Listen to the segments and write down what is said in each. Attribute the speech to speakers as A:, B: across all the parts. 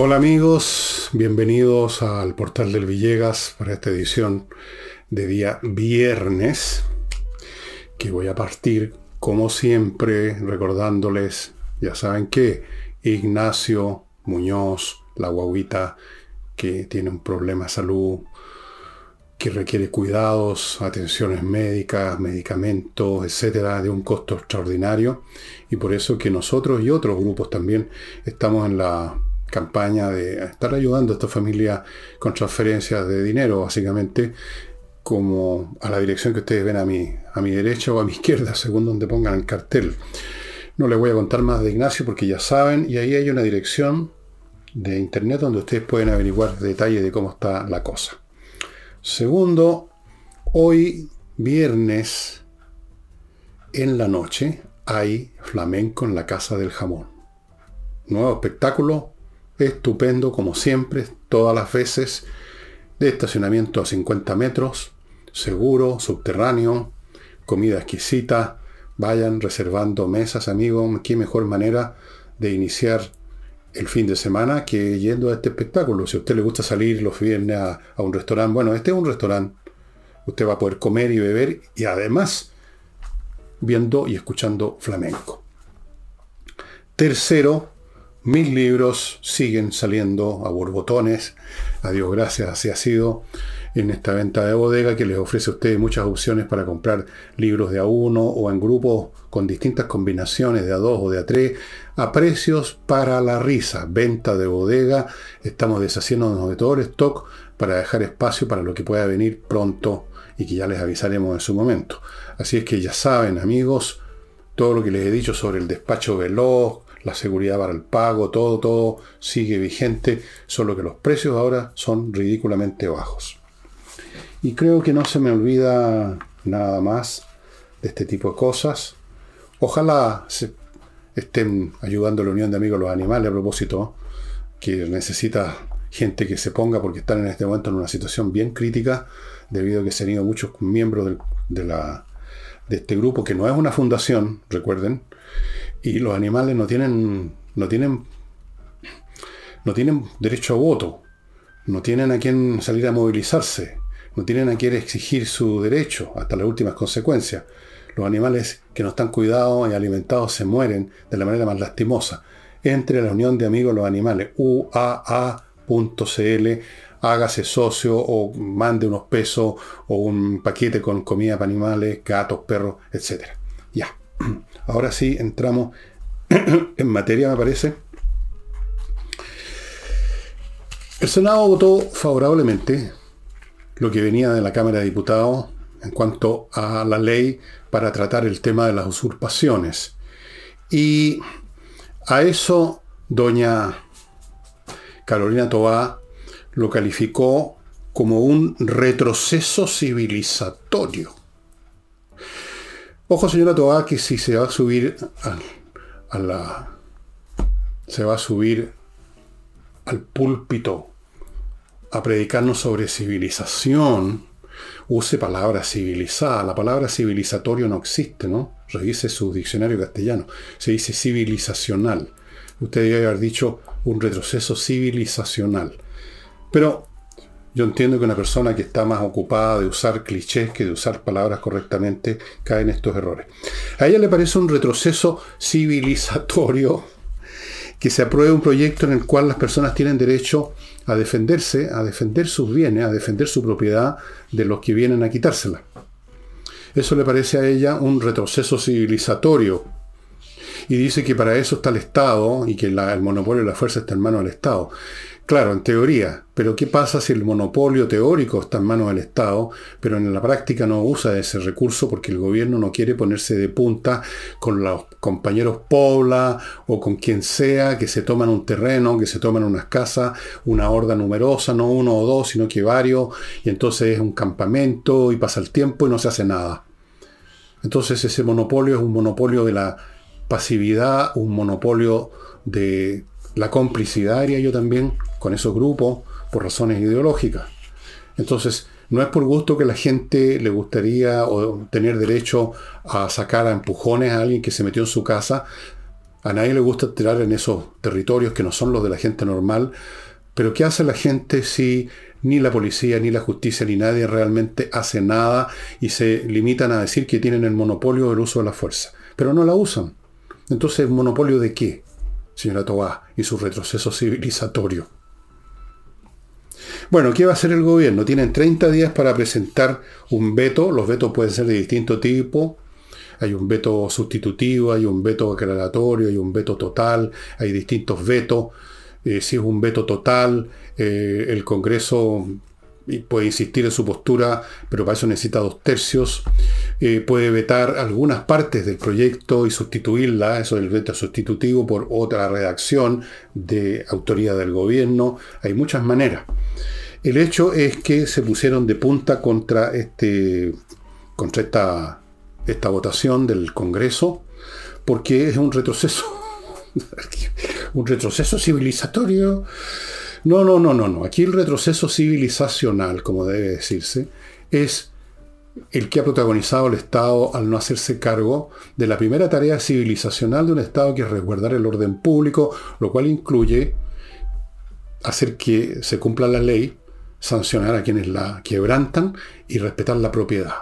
A: Hola amigos, bienvenidos al portal del Villegas para esta edición de día viernes, que voy a partir como siempre recordándoles, ya saben que Ignacio Muñoz, la guaguita que tiene un problema de salud, que requiere cuidados, atenciones médicas, medicamentos, etcétera, de un costo extraordinario. Y por eso que nosotros y otros grupos también estamos en la campaña de estar ayudando a esta familia con transferencias de dinero, básicamente, como a la dirección que ustedes ven a mi, a mi derecha o a mi izquierda, según donde pongan el cartel. No les voy a contar más de Ignacio porque ya saben, y ahí hay una dirección de internet donde ustedes pueden averiguar detalles de cómo está la cosa. Segundo, hoy viernes en la noche hay flamenco en la Casa del Jamón. Nuevo espectáculo estupendo como siempre, todas las veces, de estacionamiento a 50 metros, seguro, subterráneo, comida exquisita, vayan reservando mesas, amigos, qué mejor manera de iniciar el fin de semana que yendo a este espectáculo. Si a usted le gusta salir los viernes a, a un restaurante, bueno, este es un restaurante, usted va a poder comer y beber y además viendo y escuchando flamenco. Tercero, mis libros siguen saliendo a borbotones. A Dios gracias, así ha sido en esta venta de bodega que les ofrece a ustedes muchas opciones para comprar libros de a uno o en grupos con distintas combinaciones de a dos o de a tres a precios para la risa. Venta de bodega. Estamos deshaciéndonos de todo el stock para dejar espacio para lo que pueda venir pronto y que ya les avisaremos en su momento. Así es que ya saben, amigos, todo lo que les he dicho sobre el despacho veloz, la seguridad para el pago, todo, todo sigue vigente, solo que los precios ahora son ridículamente bajos. Y creo que no se me olvida nada más de este tipo de cosas. Ojalá se estén ayudando a la Unión de Amigos los Animales a propósito, que necesita gente que se ponga porque están en este momento en una situación bien crítica debido a que se han ido muchos miembros de, la, de este grupo, que no es una fundación, recuerden, y los animales no tienen, no tienen, no tienen derecho a voto, no tienen a quien salir a movilizarse, no tienen a quien exigir su derecho hasta las últimas consecuencias. Los animales que no están cuidados y alimentados se mueren de la manera más lastimosa. Entre la Unión de Amigos de los Animales, uaa.cl, hágase socio o mande unos pesos o un paquete con comida para animales, gatos, perros, etc. Ya. Ahora sí, entramos en materia, me parece. El Senado votó favorablemente lo que venía de la Cámara de Diputados en cuanto a la ley para tratar el tema de las usurpaciones. Y a eso doña Carolina Tobá lo calificó como un retroceso civilizatorio. Ojo, señora Toa, que si se va a subir se va a subir al púlpito a predicarnos sobre civilización, use palabra civilizada. La palabra civilizatorio no existe, ¿no? Revise su diccionario castellano. Se dice civilizacional. Usted debe haber dicho un retroceso civilizacional. Pero yo entiendo que una persona que está más ocupada de usar clichés que de usar palabras correctamente cae en estos errores. A ella le parece un retroceso civilizatorio que se apruebe un proyecto en el cual las personas tienen derecho a defenderse, a defender sus bienes, a defender su propiedad de los que vienen a quitársela. Eso le parece a ella un retroceso civilizatorio. Y dice que para eso está el Estado y que el monopolio de la fuerza está en manos del Estado. Claro, en teoría, pero ¿qué pasa si el monopolio teórico está en manos del Estado, pero en la práctica no usa ese recurso porque el gobierno no quiere ponerse de punta con los compañeros Pobla o con quien sea que se toman un terreno, que se toman unas casas, una horda numerosa, no uno o dos, sino que varios, y entonces es un campamento y pasa el tiempo y no se hace nada. Entonces ese monopolio es un monopolio de la pasividad, un monopolio de la complicidad, haría yo también, con esos grupos por razones ideológicas. Entonces, no es por gusto que la gente le gustaría o tener derecho a sacar a empujones a alguien que se metió en su casa A nadie le gusta tirar en esos territorios que no son los de la gente normal, pero ¿qué hace la gente si ni la policía, ni la justicia, ni nadie realmente hace nada y se limitan a decir que tienen el monopolio del uso de la fuerza? Pero no la usan. Entonces, ¿monopolio de qué, señora Tobá, y su retroceso civilizatorio? Bueno, ¿qué va a hacer el gobierno? Tienen 30 días para presentar un veto. Los vetos pueden ser de distinto tipo. Hay un veto sustitutivo, hay un veto aclaratorio, hay un veto total, hay distintos vetos. Eh, si es un veto total, eh, el Congreso puede insistir en su postura, pero para eso necesita dos tercios. Eh, puede vetar algunas partes del proyecto y sustituirla, eso del veto sustitutivo, por otra redacción de autoridad del gobierno. Hay muchas maneras. El hecho es que se pusieron de punta contra, este, contra esta, esta votación del Congreso, porque es un retroceso, un retroceso civilizatorio. No, no, no, no, no. Aquí el retroceso civilizacional, como debe decirse, es el que ha protagonizado el Estado al no hacerse cargo de la primera tarea civilizacional de un Estado que es resguardar el orden público, lo cual incluye hacer que se cumpla la ley, sancionar a quienes la quebrantan y respetar la propiedad.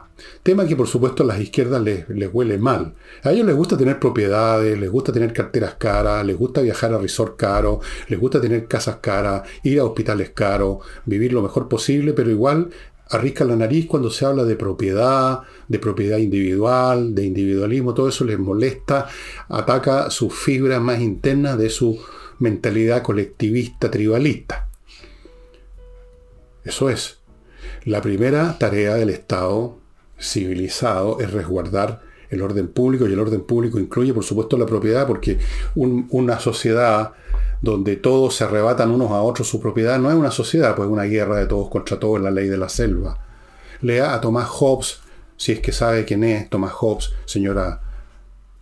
A: Tema que por supuesto a las izquierdas les, huele mal. A ellos les gusta tener propiedades, les gusta tener carteras caras, les gusta viajar a resort caro, les gusta tener casas caras, ir a hospitales caros, vivir lo mejor posible, pero igual arriscan la nariz cuando se habla de propiedad, de propiedad individual, de individualismo, todo eso les molesta, ataca sus fibras más internas de su mentalidad colectivista, tribalista. Eso es. La primera tarea del Estado civilizado es resguardar el orden público y el orden público incluye por supuesto la propiedad porque una sociedad donde todos se arrebatan unos a otros su propiedad no es una sociedad, pues es una guerra de todos contra todos la ley de la selva. Lea a Tomás Hobbes, si es que sabe quién es Tomás Hobbes, señora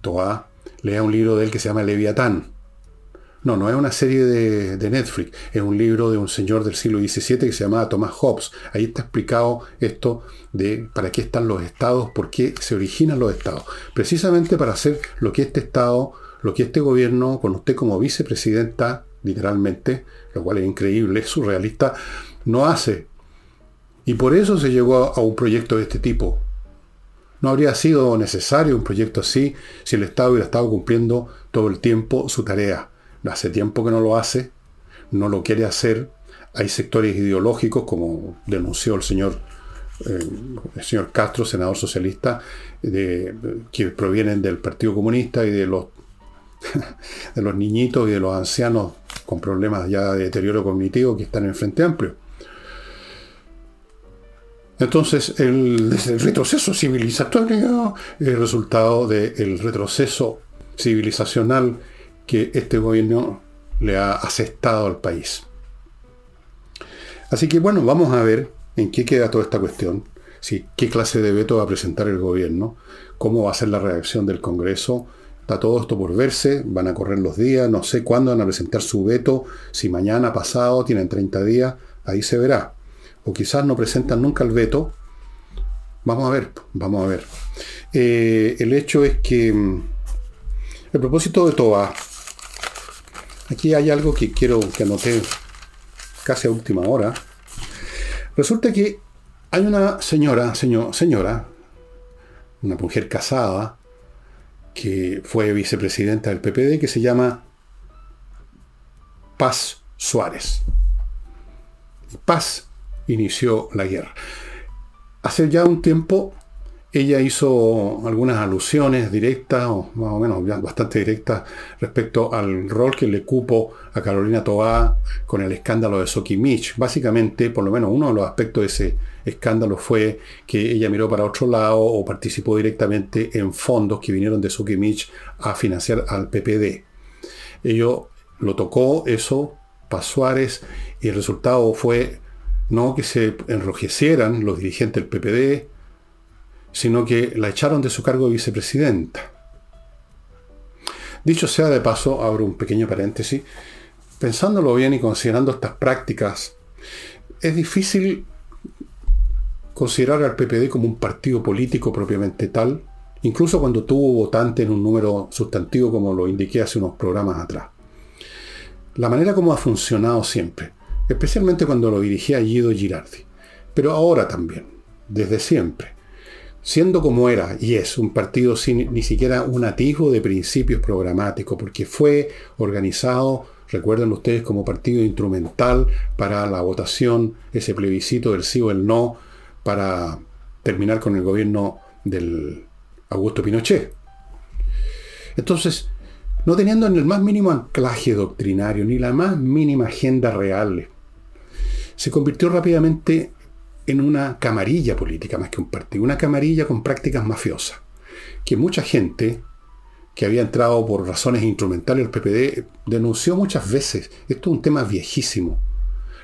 A: Toa, lea un libro de él que se llama Leviatán. No, no es una serie de, Netflix, es un libro de un señor del siglo XVII que se llamaba Thomas Hobbes. Ahí está explicado esto de para qué están los estados, por qué se originan los estados. Precisamente para hacer lo que este estado, lo que este gobierno, con usted como vicepresidenta, literalmente, lo cual es increíble, es surrealista, no hace. Y por eso se llegó a un proyecto de este tipo. No habría sido necesario un proyecto así si el Estado hubiera estado cumpliendo todo el tiempo su tarea hace tiempo que no lo hace, no lo quiere hacer. Hay sectores ideológicos, como denunció el señor, eh, el señor Castro, senador socialista, que provienen del Partido Comunista y de los, de los niñitos y de los ancianos con problemas ya de deterioro cognitivo que están en Frente Amplio. Entonces, el, el retroceso civilizatorio es el resultado del retroceso civilizacional que este gobierno le ha asestado al país. Así que bueno, vamos a ver en qué queda toda esta cuestión, si, qué clase de veto va a presentar el gobierno, cómo va a ser la reacción del Congreso. Está todo esto por verse, van a correr los días, no sé cuándo van a presentar su veto, si mañana, pasado, tienen 30 días, ahí se verá. O quizás no presentan nunca el veto. Vamos a ver, vamos a ver. Eh, el hecho es que mm, el propósito de Toba Aquí hay algo que quiero que anote casi a última hora. Resulta que hay una señora, señor, señora, una mujer casada, que fue vicepresidenta del PPD, que se llama Paz Suárez. Paz inició la guerra. Hace ya un tiempo ella hizo algunas alusiones directas, o más o menos bastante directas, respecto al rol que le cupo a Carolina Toá con el escándalo de Sokimich. Básicamente, por lo menos uno de los aspectos de ese escándalo fue que ella miró para otro lado o participó directamente en fondos que vinieron de Sokimich a financiar al PPD. Ello lo tocó eso, Paz Suárez, y el resultado fue no que se enrojecieran los dirigentes del PPD, sino que la echaron de su cargo de vicepresidenta. Dicho sea de paso, abro un pequeño paréntesis, pensándolo bien y considerando estas prácticas, es difícil considerar al PPD como un partido político propiamente tal, incluso cuando tuvo votantes en un número sustantivo como lo indiqué hace unos programas atrás. La manera como ha funcionado siempre, especialmente cuando lo dirigía Guido Girardi, pero ahora también, desde siempre, siendo como era y es un partido sin ni siquiera un atisbo de principios programáticos, porque fue organizado, recuerden ustedes, como partido instrumental para la votación, ese plebiscito del sí o el no, para terminar con el gobierno del Augusto Pinochet. Entonces, no teniendo en el más mínimo anclaje doctrinario, ni la más mínima agenda real, se convirtió rápidamente en una camarilla política más que un partido, una camarilla con prácticas mafiosas, que mucha gente que había entrado por razones instrumentales al PPD denunció muchas veces. Esto es un tema viejísimo.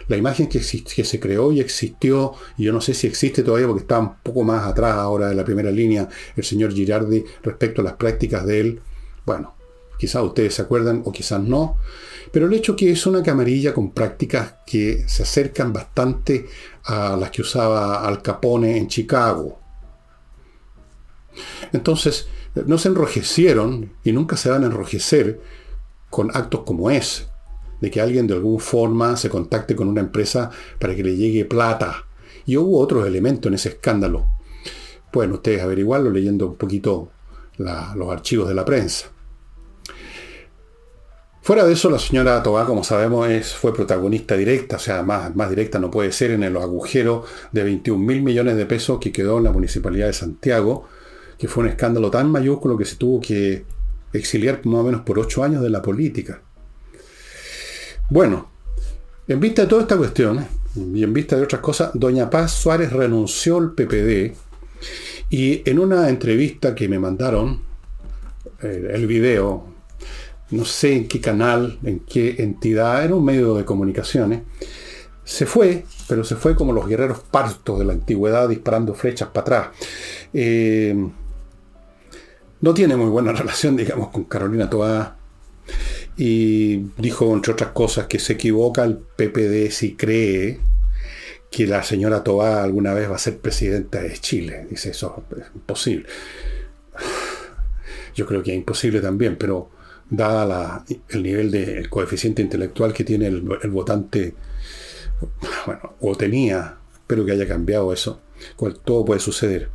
A: La imagen que, que se creó y existió, y yo no sé si existe todavía porque está un poco más atrás ahora de la primera línea el señor Girardi respecto a las prácticas de él, bueno, quizás ustedes se acuerdan o quizás no, pero el hecho que es una camarilla con prácticas que se acercan bastante a las que usaba Al Capone en Chicago. Entonces, no se enrojecieron y nunca se van a enrojecer con actos como ese, de que alguien de alguna forma se contacte con una empresa para que le llegue plata. Y hubo otros elementos en ese escándalo. Pueden ustedes averiguarlo leyendo un poquito los archivos de la prensa. Fuera de eso, la señora Tobá, como sabemos, es, fue protagonista directa, o sea, más, más directa no puede ser en el agujero de 21 mil millones de pesos que quedó en la Municipalidad de Santiago, que fue un escándalo tan mayúsculo que se tuvo que exiliar más o menos por ocho años de la política. Bueno, en vista de toda esta cuestión y en vista de otras cosas, doña Paz Suárez renunció al PPD y en una entrevista que me mandaron, eh, el video, no sé en qué canal, en qué entidad, era un medio de comunicaciones, se fue, pero se fue como los guerreros partos de la antigüedad disparando flechas para atrás. Eh, no tiene muy buena relación, digamos, con Carolina Toá. Y dijo, entre otras cosas, que se equivoca el PPD si cree que la señora Toá alguna vez va a ser presidenta de Chile. Dice, eso es imposible. Yo creo que es imposible también, pero dada el nivel de coeficiente intelectual que tiene el, votante, bueno, o tenía, espero que haya cambiado eso, cual todo puede suceder.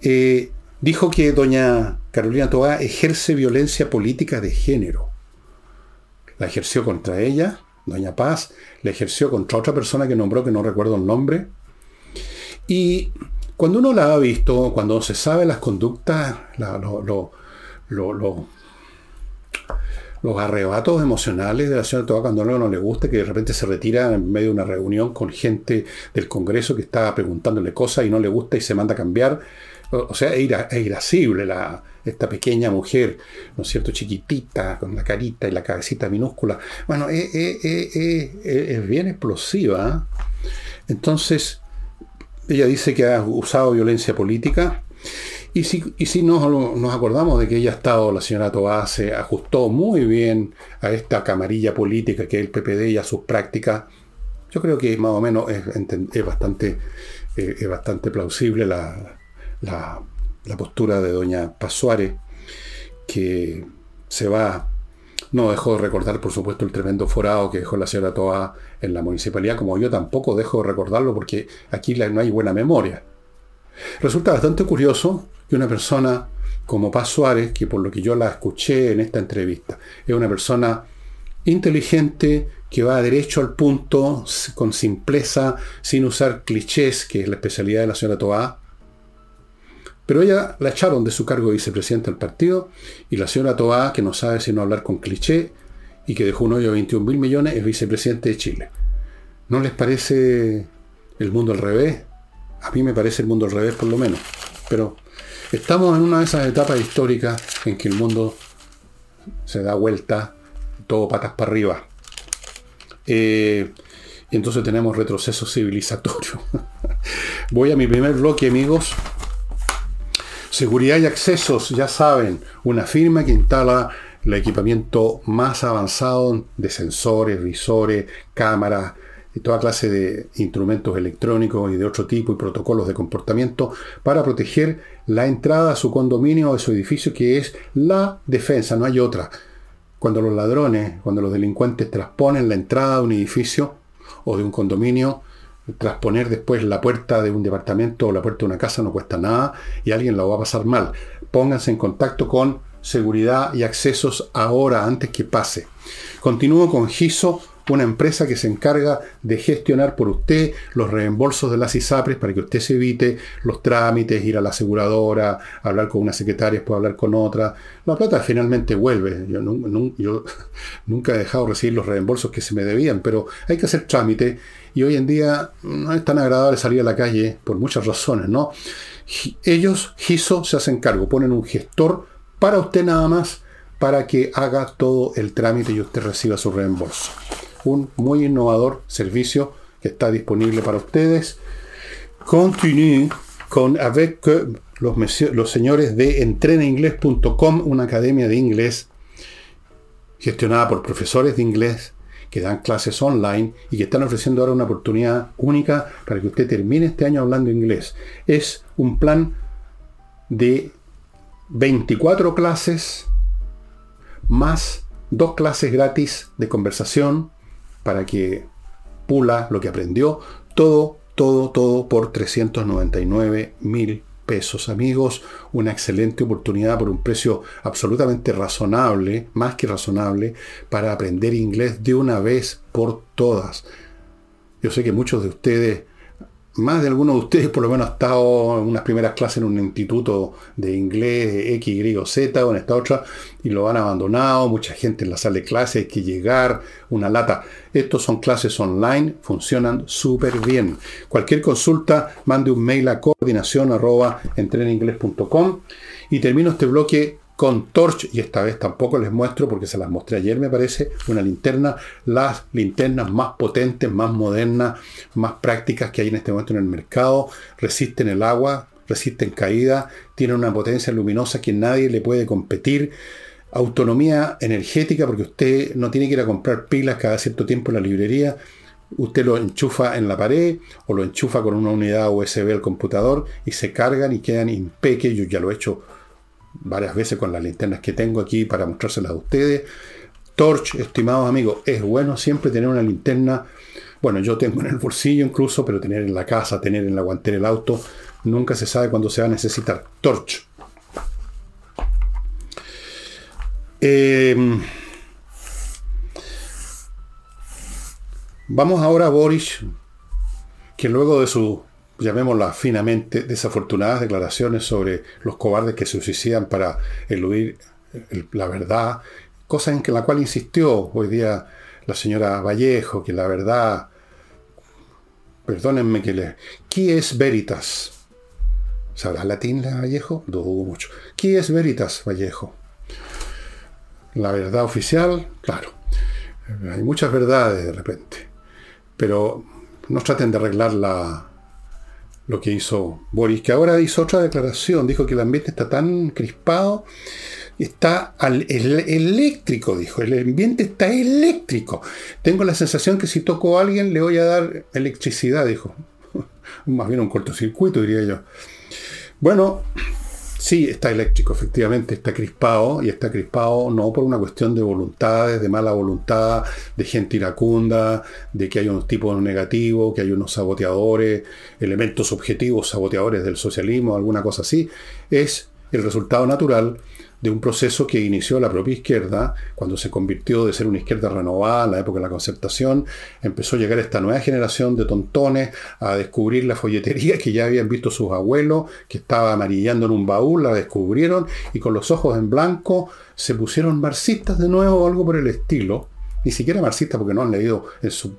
A: Eh, dijo que doña Carolina Toá ejerce violencia política de género. La ejerció contra ella, doña Paz, la ejerció contra otra persona que nombró, que no recuerdo el nombre. Y cuando uno la ha visto, cuando se sabe las conductas, lo, lo, los arrebatos emocionales de la señora Toa cuando algo no le gusta, que de repente se retira en medio de una reunión con gente del Congreso que está preguntándole cosas y no le gusta y se manda a cambiar. O, sea, es, irascible la, esta pequeña mujer, ¿no es cierto? Chiquitita, con la carita y la cabecita minúscula. Bueno, es, bien explosiva. Entonces, ella dice que ha usado violencia política y si, nos, acordamos de que ella ha estado, la señora Tobá se ajustó muy bien a esta camarilla política que es el PPD y a sus prácticas, yo creo que más o menos es, bastante, eh, es bastante plausible la, postura de doña Pasuare, que se va, no dejó de recordar, por supuesto, el tremendo forado que dejó la señora Toa en la municipalidad, como yo tampoco dejo de recordarlo porque aquí no hay buena memoria. Resulta bastante curioso que una persona como Paz Suárez, que por lo que yo la escuché en esta entrevista, es una persona inteligente, que va derecho al punto, con simpleza, sin usar clichés, que es la especialidad de la señora Toá. Pero ella la echaron de su cargo de vicepresidenta del partido, y la señora Toá, que no sabe sino hablar con cliché, y que dejó un hoyo de 21 mil millones, es vicepresidente de Chile. ¿No les parece el mundo al revés? A mí me parece el mundo al revés, por lo menos. Pero estamos en una de esas etapas históricas en que el mundo se da vuelta, todo patas para arriba. Eh, y entonces tenemos retroceso civilizatorio. Voy a mi primer bloque, amigos. Seguridad y accesos, ya saben, una firma que instala el equipamiento más avanzado de sensores, visores, cámaras, y toda clase de instrumentos electrónicos y de otro tipo y protocolos de comportamiento para proteger la entrada a su condominio o a su edificio, que es la defensa, no hay otra. Cuando los ladrones, cuando los delincuentes transponen la entrada de un edificio o de un condominio, transponer después la puerta de un departamento o la puerta de una casa no cuesta nada y alguien la va a pasar mal. Pónganse en contacto con seguridad y accesos ahora, antes que pase. Continúo con GISO una empresa que se encarga de gestionar por usted los reembolsos de las ISAPRES para que usted se evite los trámites, ir a la aseguradora, hablar con una secretaria, después hablar con otra. La plata finalmente vuelve. Yo, nunca he dejado de recibir los reembolsos que se me debían, pero hay que hacer trámite y hoy en día no es tan agradable salir a la calle por muchas razones, ¿no? Ellos, GISO, se hacen cargo, ponen un gestor para usted nada más para que haga todo el trámite y usted reciba su reembolso un muy innovador servicio que está disponible para ustedes. Continúe con avec los, los señores de entrenainglés.com, una academia de inglés gestionada por profesores de inglés que dan clases online y que están ofreciendo ahora una oportunidad única para que usted termine este año hablando inglés. Es un plan de 24 clases más dos clases gratis de conversación para que pula lo que aprendió. Todo, todo, todo por 399 mil pesos, amigos. Una excelente oportunidad por un precio absolutamente razonable, más que razonable, para aprender inglés de una vez por todas. Yo sé que muchos de ustedes más de alguno de ustedes por lo menos ha estado en unas primeras clases en un instituto de inglés X, Y Z o en esta otra y lo han abandonado, mucha gente en la sala de clase, hay que llegar, una lata. Estos son clases online, funcionan súper bien. Cualquier consulta, mande un mail a coordinación y termino este bloque con Torch, y esta vez tampoco les muestro porque se las mostré ayer me parece, una linterna, las linternas más potentes, más modernas, más prácticas que hay en este momento en el mercado, resisten el agua, resisten caída, tienen una potencia luminosa que nadie le puede competir, autonomía energética porque usted no tiene que ir a comprar pilas cada cierto tiempo en la librería, usted lo enchufa en la pared o lo enchufa con una unidad USB al computador y se cargan y quedan impeques, yo ya lo he hecho varias veces con las linternas que tengo aquí para mostrárselas a ustedes. Torch, estimados amigos, es bueno siempre tener una linterna. Bueno, yo tengo en el bolsillo incluso, pero tener en la casa, tener en la guantera el auto, nunca se sabe cuándo se va a necesitar. Torch. Em, vamos ahora a Boris, que luego de su llamémoslas finamente, desafortunadas declaraciones sobre los cobardes que se suicidan para eludir la verdad, cosa en que la cual insistió hoy día la señora Vallejo, que la verdad, perdónenme que le... ¿Qué es veritas? ¿Sabrá latín la Vallejo? Dudo mucho. ¿Qué es veritas, Vallejo? La verdad oficial, claro. Hay muchas verdades de repente. Pero no traten de arreglar la, lo que hizo Boris, que ahora hizo otra declaración, dijo que el ambiente está tan crispado, está eléctrico, dijo, el ambiente está eléctrico. Tengo la sensación que si toco a alguien le voy a dar electricidad, dijo. Más bien un cortocircuito, diría yo. Bueno, Sí, está eléctrico, efectivamente, está crispado y está crispado no por una cuestión de voluntades, de mala voluntad, de gente iracunda, de que hay unos tipos negativos, que hay unos saboteadores, elementos objetivos saboteadores del socialismo, alguna cosa así. Es el resultado natural de un proceso que inició la propia izquierda, cuando se convirtió de ser una izquierda renovada en la época de la concertación, empezó a llegar esta nueva generación de tontones a descubrir la folletería que ya habían visto sus abuelos, que estaba amarillando en un baúl, la descubrieron y con los ojos en blanco se pusieron marxistas de nuevo o algo por el estilo, ni siquiera marxistas porque no han leído en su,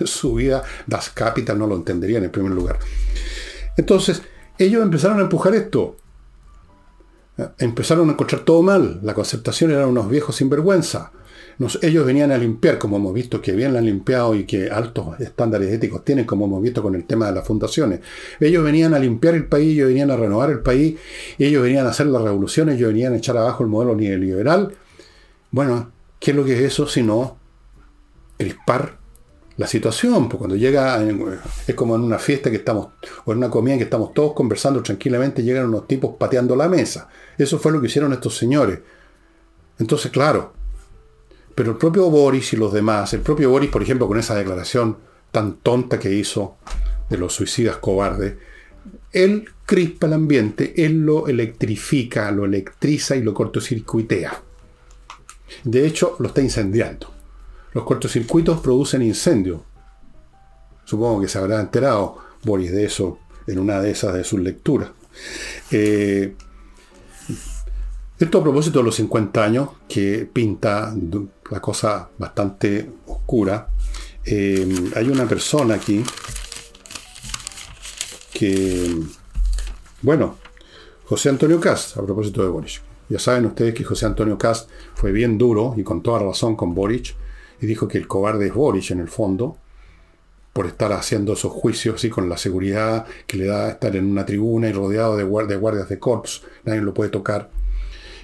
A: en su vida Das Capital, no lo entenderían en primer lugar. Entonces, ellos empezaron a empujar esto empezaron a encontrar todo mal. La concertación eran unos viejos sinvergüenza. ellos venían a limpiar, como hemos visto que bien la han limpiado y que altos estándares éticos tienen, como hemos visto con el tema de las fundaciones. Ellos venían a limpiar el país, ellos venían a renovar el país, ellos venían a hacer la revolución, ellos venían a echar abajo el modelo neoliberal. Bueno, ¿qué es lo que es eso sino crispar la situación, pues cuando llega, es como en una fiesta que estamos, o en una comida que estamos todos conversando tranquilamente, llegan unos tipos pateando la mesa. Eso fue lo que hicieron estos señores. Entonces, claro, pero el propio Boris y los demás, el propio Boris, por ejemplo, con esa declaración tan tonta que hizo de los suicidas cobardes, él crispa el ambiente, él lo electrifica, lo electriza y lo cortocircuitea. De hecho, lo está incendiando. Los cortocircuitos producen incendio. Supongo que se habrá enterado Boris de eso en una de esas de sus lecturas. Eh, esto a propósito de los 50 años, que pinta la cosa bastante oscura. Eh, hay una persona aquí que, bueno, José Antonio Cast, a propósito de Boric. Ya saben ustedes que José Antonio Cast fue bien duro y con toda razón con Boric y dijo que el cobarde es Boric en el fondo por estar haciendo esos juicios así con la seguridad que le da estar en una tribuna y rodeado de, guardias de corps, nadie lo puede tocar.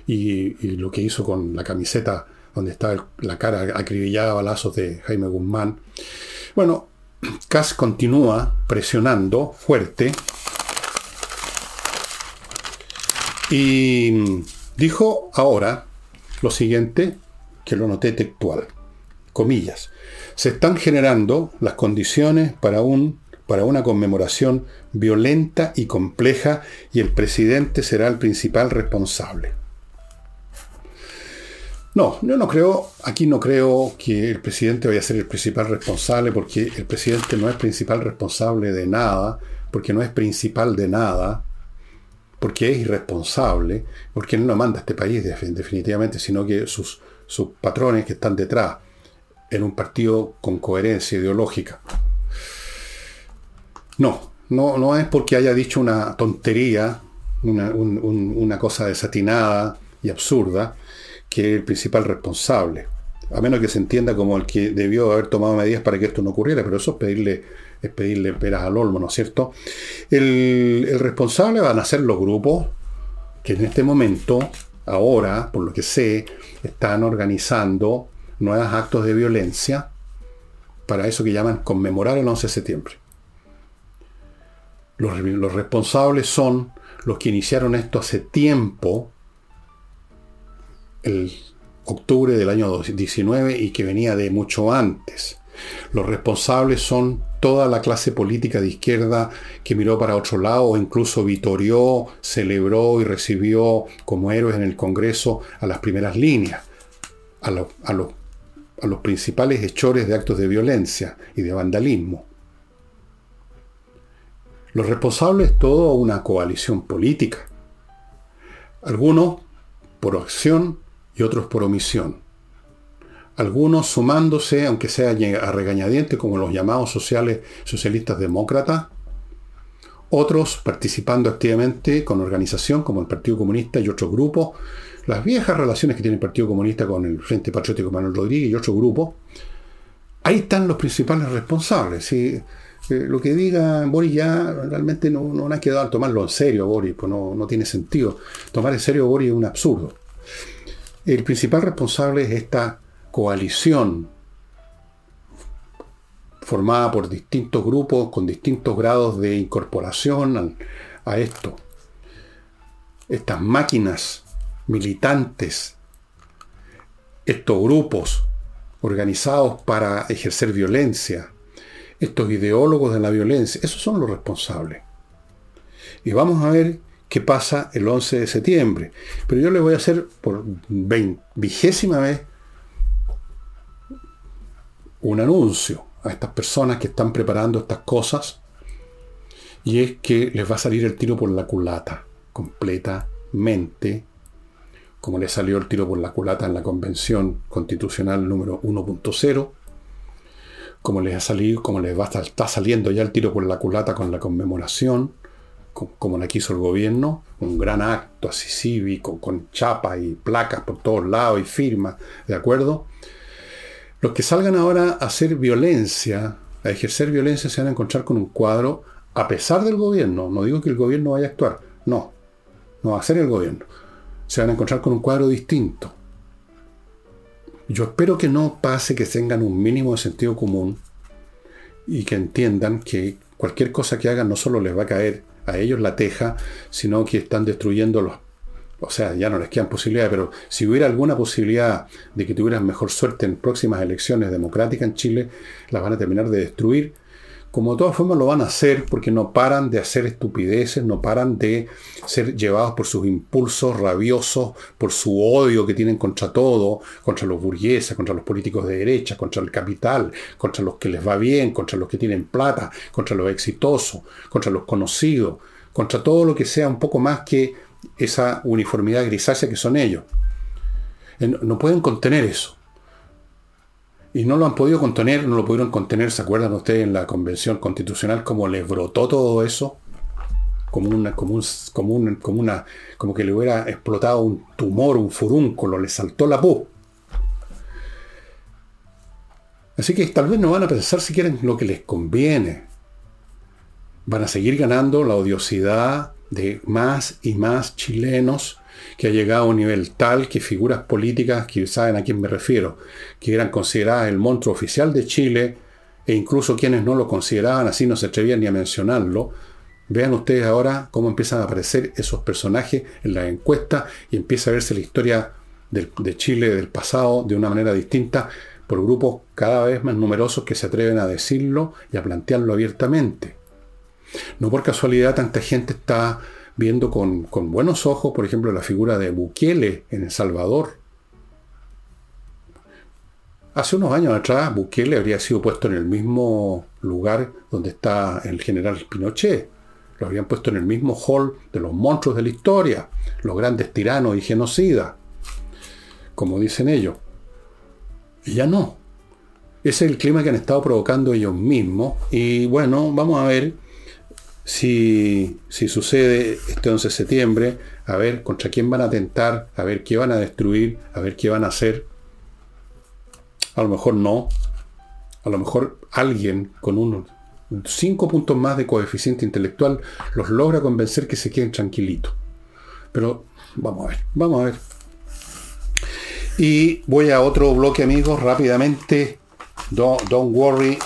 A: Y, lo que hizo con la camiseta donde está la cara acribillada a balazos de Jaime Guzmán. Bueno, Kass continúa presionando fuerte. Y dijo ahora lo siguiente, que lo noté textual, comillas, se están generando las condiciones para, un, para una conmemoración violenta y compleja y el presidente será el principal responsable. No, yo no creo, aquí no creo que el presidente vaya a ser el principal responsable, porque el presidente no es principal responsable de nada, porque no es principal de nada, porque es irresponsable, porque no manda a este país definitivamente, sino que sus, sus patrones que están detrás, en un partido con coherencia ideológica. No, no, no es porque haya dicho una tontería, una, una cosa desatinada y absurda, que es el principal responsable. A menos que se entienda como el que debió haber tomado medidas para que esto no ocurriera, pero eso es pedirle, es pedirle peras al olmo, ¿no es cierto? El, el responsable van a ser los grupos que en este momento, ahora, por lo que sé, están organizando nuevos actos de violencia para eso que llaman conmemorar el 11 de septiembre. Los, los responsables son los que iniciaron esto hace tiempo, el octubre del año 19 y que venía de mucho antes. Los responsables son toda la clase política de izquierda que miró para otro lado o incluso vitorió, celebró y recibió como héroes en el Congreso a las primeras líneas, a, a, a los principales hechores de actos de violencia y de vandalismo. Los responsables es toda una coalición política. Algunos por acción y otros por omisión. Algunos sumándose, aunque sea a regañadientes, como los llamados sociales socialistas demócratas, otros participando activamente con organización como el Partido Comunista y otros grupos, las viejas relaciones que tiene el Partido Comunista con el Frente Patriótico Manuel Rodríguez y otros grupos, ahí están los principales responsables. Eh, lo que diga Boris ya realmente no, no ha quedado al tomarlo en serio, Boris, pues no, no tiene sentido. Tomar en serio a Boris es un absurdo. El principal responsable es esta coalición formada por distintos grupos con distintos grados de incorporación a, esto. Estas máquinas militantes, estos grupos organizados para ejercer violencia, estos ideólogos de la violencia, esos son los responsables. Y vamos a ver qué pasa el 11 de septiembre. Pero yo les voy a hacer por vigésima vez un anuncio a estas personas que están preparando estas cosas y es que les va a salir el tiro por la culata completamente como le salió el tiro por la culata en la convención constitucional número 1.0 como les ha salido, como les va está saliendo ya el tiro por la culata con la conmemoración como la quiso el gobierno, un gran acto así cívico, con chapas y placas por todos lados y firmas, ¿de acuerdo? Los que salgan ahora a hacer violencia, a ejercer violencia, se van a encontrar con un cuadro, a pesar del gobierno, no digo que el gobierno vaya a actuar, no, no va a ser el gobierno, se van a encontrar con un cuadro distinto. Yo espero que no pase que tengan un mínimo de sentido común y que entiendan que cualquier cosa que hagan no solo les va a caer a ellos la teja, sino que están destruyendo los... O sea, ya no les quedan posibilidades, pero si hubiera alguna posibilidad de que tuvieran mejor suerte en próximas elecciones democráticas en Chile, las van a terminar de destruir como de todas formas lo van a hacer porque no paran de hacer estupideces, no paran de ser llevados por sus impulsos rabiosos, por su odio que tienen contra todo, contra los burgueses, contra los políticos de derecha, contra el capital, contra los que les va bien, contra los que tienen plata, contra los exitosos, contra los conocidos, contra todo lo que sea un poco más que esa uniformidad grisácea que son ellos. No pueden contener eso. Y no lo han podido contener, no lo pudieron contener, ¿se acuerdan ustedes en la convención constitucional cómo les brotó todo eso? Como una, como, un, como, una, como que le hubiera explotado un tumor, un furúnculo, le saltó la pus. Así que tal vez no van a pensar si quieren lo que les conviene. Van a seguir ganando la odiosidad de más y más chilenos que ha llegado a un nivel tal que figuras políticas, que saben a quién me refiero, que eran consideradas el monstruo oficial de Chile, e incluso quienes no lo consideraban así no se atrevían ni a mencionarlo, vean ustedes ahora cómo empiezan a aparecer esos personajes en la encuesta y empieza a verse la historia de Chile del pasado de una manera distinta por grupos cada vez más numerosos que se atreven a decirlo y a plantearlo abiertamente. No por casualidad tanta gente está viendo con, buenos ojos, por ejemplo, la figura de Bukele en El Salvador. Hace unos años atrás, Bukele habría sido puesto en el mismo lugar donde está el general Pinochet. Lo habrían puesto en el mismo hall de los monstruos de la historia, los grandes tiranos y genocidas, como dicen ellos. Y ya no. Ese es el clima que han estado provocando ellos mismos. Y bueno, vamos a ver si, sucede este 11 de septiembre, a ver contra quién van a atentar, a ver qué van a destruir, a ver qué van a hacer. A lo mejor no. A lo mejor alguien con unos 5 puntos más de coeficiente intelectual los logra convencer que se queden tranquilitos. Pero vamos a ver, vamos a ver. Y voy a otro bloque amigos rápidamente. Don't, don't worry,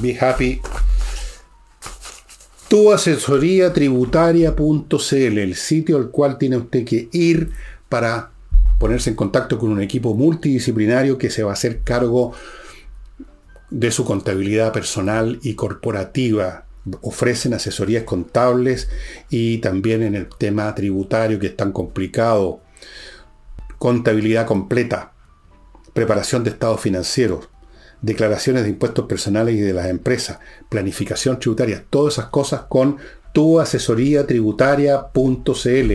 A: be happy tu asesoría tributaria.cl, el sitio al cual tiene usted que ir para ponerse en contacto con un equipo multidisciplinario que se va a hacer cargo de su contabilidad personal y corporativa. Ofrecen asesorías contables y también en el tema tributario que es tan complicado. Contabilidad completa, preparación de estados financieros, declaraciones de impuestos personales y de las empresas, planificación tributaria, todas esas cosas con tuasesoriatributaria.cl.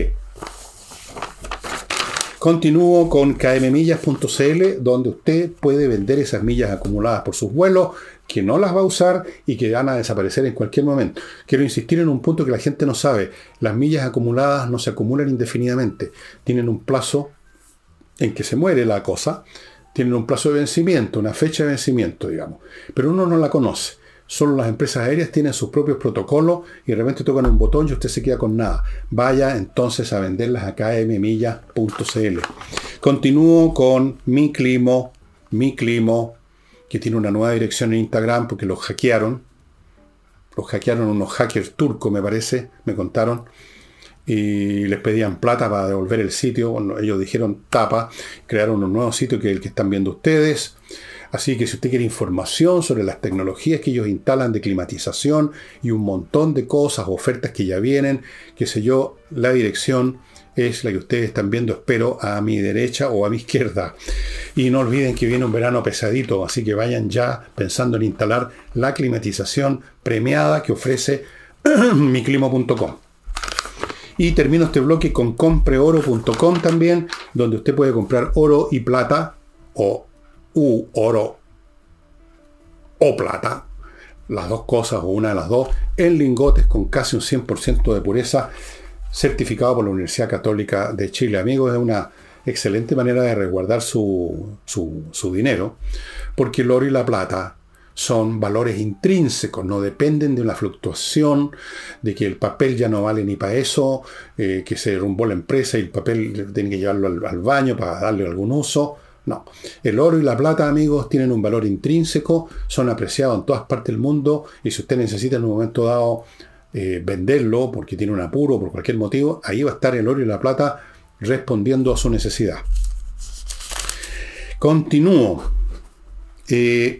A: Continúo con kmmillas.cl, donde usted puede vender esas millas acumuladas por sus vuelos, que no las va a usar y que van a desaparecer en cualquier momento. Quiero insistir en un punto que la gente no sabe. Las millas acumuladas no se acumulan indefinidamente. Tienen un plazo en que se muere la cosa tienen un plazo de vencimiento, una fecha de vencimiento, digamos. Pero uno no la conoce. Solo las empresas aéreas tienen sus propios protocolos y de repente tocan un botón y usted se queda con nada. Vaya entonces a venderlas a kmmillas.cl. Continúo con mi climo, mi climo, que tiene una nueva dirección en Instagram porque los hackearon. Los hackearon unos hackers turcos, me parece, me contaron y les pedían plata para devolver el sitio. ellos dijeron tapa, crearon un nuevo sitio que es el que están viendo ustedes. Así que si usted quiere información sobre las tecnologías que ellos instalan de climatización y un montón de cosas, ofertas que ya vienen, qué sé yo, la dirección es la que ustedes están viendo, espero, a mi derecha o a mi izquierda. Y no olviden que viene un verano pesadito, así que vayan ya pensando en instalar la climatización premiada que ofrece miclimo.com. Y termino este bloque con compreoro.com también, donde usted puede comprar oro y plata, o u oro o plata, las dos cosas o una de las dos, en lingotes con casi un 100% de pureza, certificado por la Universidad Católica de Chile. Amigos, es una excelente manera de resguardar su, su, su dinero, porque el oro y la plata son valores intrínsecos, no dependen de una fluctuación, de que el papel ya no vale ni para eso, eh, que se derrumbó la empresa y el papel tiene que llevarlo al, baño para darle algún uso. No. El oro y la plata, amigos, tienen un valor intrínseco, son apreciados en todas partes del mundo y si usted necesita en un momento dado eh, venderlo porque tiene un apuro, por cualquier motivo, ahí va a estar el oro y la plata respondiendo a su necesidad. Continúo. Eh,